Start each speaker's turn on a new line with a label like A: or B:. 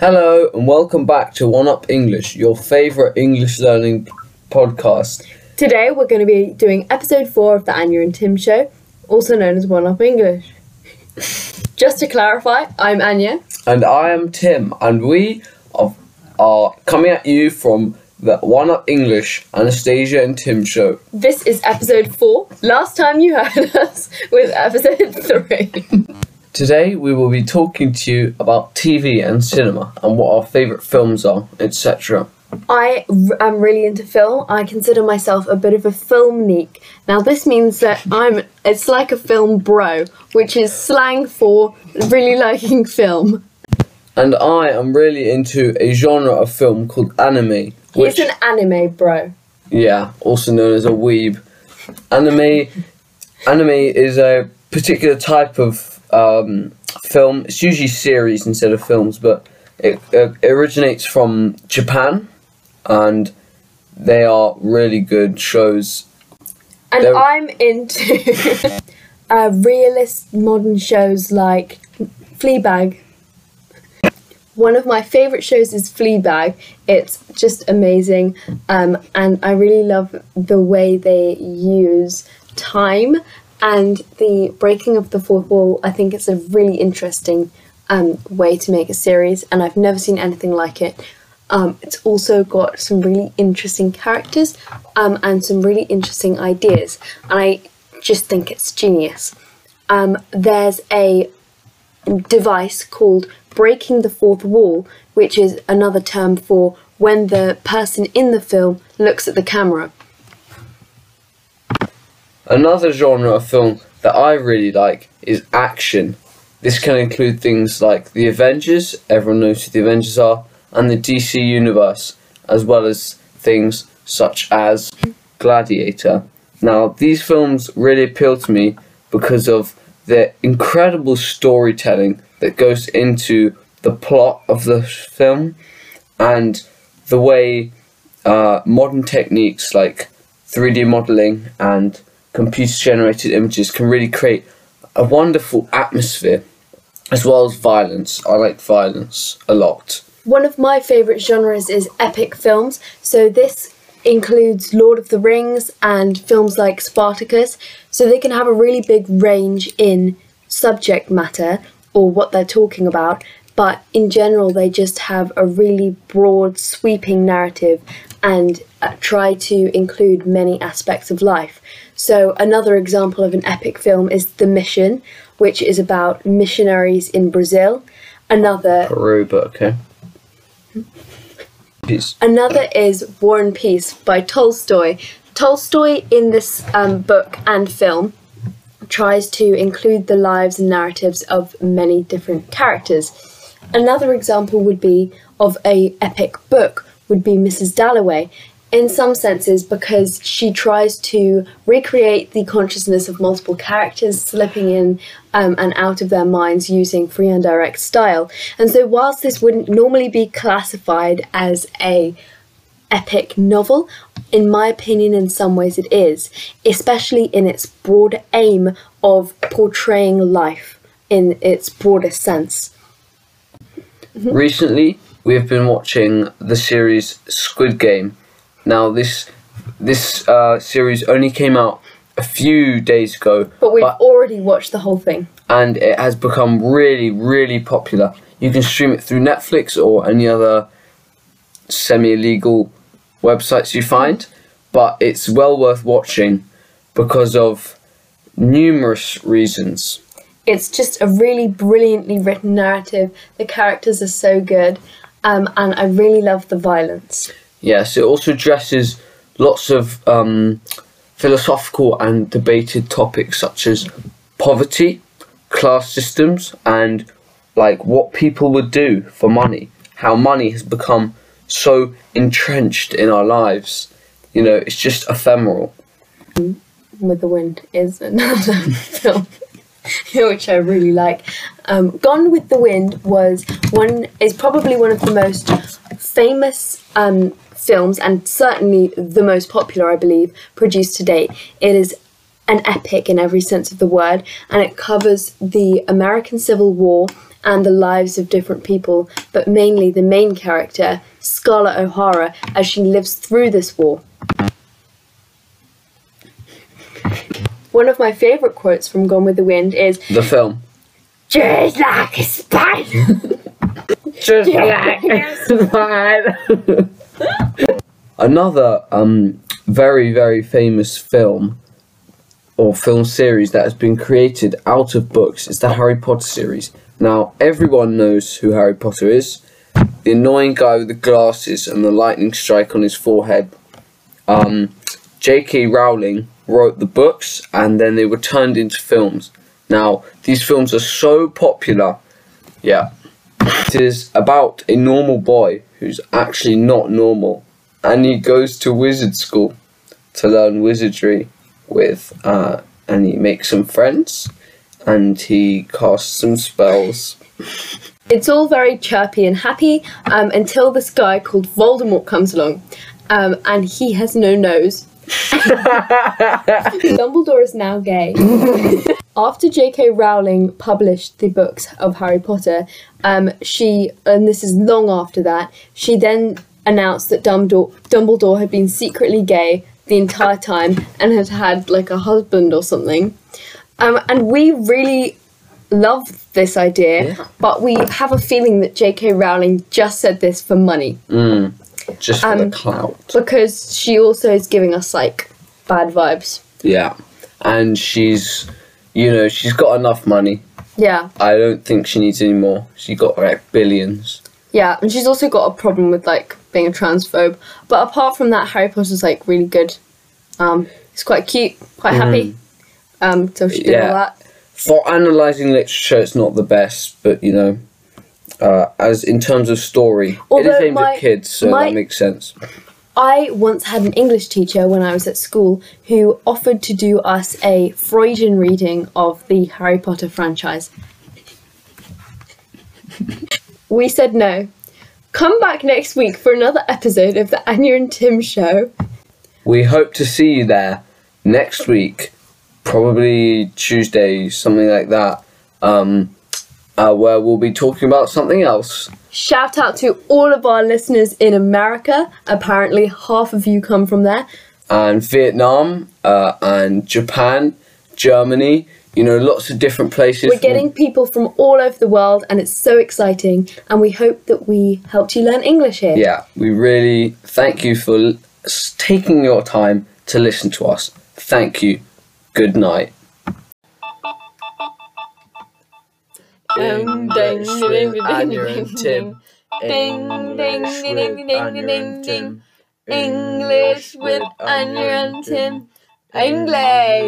A: Hello and welcome back to One Up English, your favourite English learning podcast.
B: Today we're going to be doing episode 4 of the Anya and Tim show, also known as One Up English. Just to clarify, I'm Anya.
A: And I am Tim, and we are, are coming at you from the One Up English Anastasia and Tim show.
B: This is episode 4. Last time you heard us with episode 3.
A: Today we will be talking to you about TV and cinema and what our favourite films are, etc.
B: I am really into film. I consider myself a bit of a film neek. Now this means that I'm it's like a film bro, which is slang for really liking film.
A: And I am really into a genre of film called anime.
B: He's an anime bro.
A: Yeah, also known as a weeb. Anime, anime is a particular type of um, film. It's usually series instead of films, but it, it originates from Japan, and they are really good shows.
B: And
A: They're-
B: I'm into uh, realist modern shows like Fleabag. One of my favourite shows is Fleabag. It's just amazing, um, and I really love the way they use time and the breaking of the fourth wall. I think it's a really interesting um, way to make a series, and I've never seen anything like it. Um, it's also got some really interesting characters um, and some really interesting ideas, and I just think it's genius. Um, there's a device called breaking the fourth wall, which is another term for when the person in the film looks at the camera.
A: Another genre of film that I really like is action. This can include things like the Avengers, everyone knows who the Avengers are, and the DC Universe, as well as things such as Gladiator. Now, these films really appeal to me because of the incredible storytelling that goes into the plot of the film and the way uh, modern techniques like 3D modeling and computer generated images can really create a wonderful atmosphere as well as violence. I like violence a lot.
B: One of my favourite genres is epic films, so this includes Lord of the Rings and films like Spartacus, so they can have a really big range in subject matter or what they're talking about, but in general, they just have a really broad, sweeping narrative and uh, try to include many aspects of life. So, another example of an epic film is The Mission, which is about missionaries in Brazil. Another
A: Peru, but okay. Peace.
B: Another is War and Peace by Tolstoy. Tolstoy, in this um, book and film, tries to include the lives and narratives of many different characters. Another example would be of a epic book would be Mrs. Dalloway. In some senses, because she tries to recreate the consciousness of multiple characters slipping in um, and out of their minds using free indirect style. And so, whilst this wouldn't normally be classified as a epic novel. In my opinion, in some ways it is, especially in its broad aim of portraying life in its broadest sense.
A: Recently, we have been watching the series Squid Game. Now, this this uh, series only came out a few days ago,
B: But we've already watched the whole thing.
A: and it has become really, really popular. You can stream it through Netflix or any other semi-illegal websites you find, but it's well worth watching because of numerous reasons.
B: It's just a really brilliantly written narrative. The characters are so good, um, and I really love the violence.
A: Yes, it also addresses lots of um, philosophical and debated topics such as poverty, class systems, and like what people would do for money. How money has become so entrenched in our lives. You know, it's just ephemeral.
B: with the Wind is another film which I really like. Um, Gone with the Wind was one is probably one of the most famous um, films and certainly the most popular, I believe, produced to date. It is an epic in every sense of the word, and it covers the American Civil War and the lives of different people, but mainly the main character, Scarlett O'Hara, as she lives through this war. One of my favourite quotes from Gone with the Wind is
A: The film.
B: Just like a spider.
A: Just like a spider. Another um, very, very famous film or film series that has been created out of books is the Harry Potter series. Now, everyone knows who Harry Potter is. The annoying guy with the glasses and the lightning strike on his forehead. Um, J.K. Rowling wrote the books and then they were turned into films. Now, these films are so popular. Yeah. It is about a normal boy who's actually not normal and he goes to wizard school to learn wizardry with uh, and he makes some friends and he casts some spells.
B: It's all very chirpy and happy um, until this guy called Voldemort comes along um, and he has no nose. Dumbledore is now gay. After J.K. Rowling published the books of Harry Potter, um, she, and this is long after that, she then announced that Dumbledore, Dumbledore had been secretly gay the entire time and had had like a husband or something. Um, and we really love this idea,
A: Yeah.
B: but we have a feeling that J.K. Rowling just said this for money
A: Mm, just for
B: Um,
A: the clout.
B: because she also is giving us like bad vibes.
A: Yeah. And she's, you know, she's got enough money.
B: Yeah,
A: I don't think she needs any more. She got like billions.
B: yeah, and she's also got a problem with like being a transphobe. But apart from that, Harry Potter's like really good. Um, he's quite cute, quite happy. Um, so she did
A: Yeah.
B: all that.
A: For analysing literature, it's not the best, but you know, uh, as in terms of story, it
B: Although
A: is aimed
B: my-
A: at kids, so
B: my-
A: that makes sense.
B: I once had an English teacher when I was at school who offered to do us a Freudian reading of the Harry Potter franchise. we said no. Come back next week for another episode of the Anya and Tim show.
A: We hope to see you there next week, probably Tuesday, something like that, um, uh, where we'll be talking about something else.
B: Shout out to all of our listeners in America. Apparently, half of you come from there.
A: And Vietnam, uh, and Japan, Germany, you know, lots of different places.
B: We're getting people from all over the world, and it's so exciting. And we hope that we helped you learn English here.
A: Yeah, we really thank you for taking your time to listen to us. Thank you. Good night.
B: Ding, ding, ding, ding, ding, ding. Ding, ding, ding, ding, ding, ding, ding. English with Anya and Tim. English.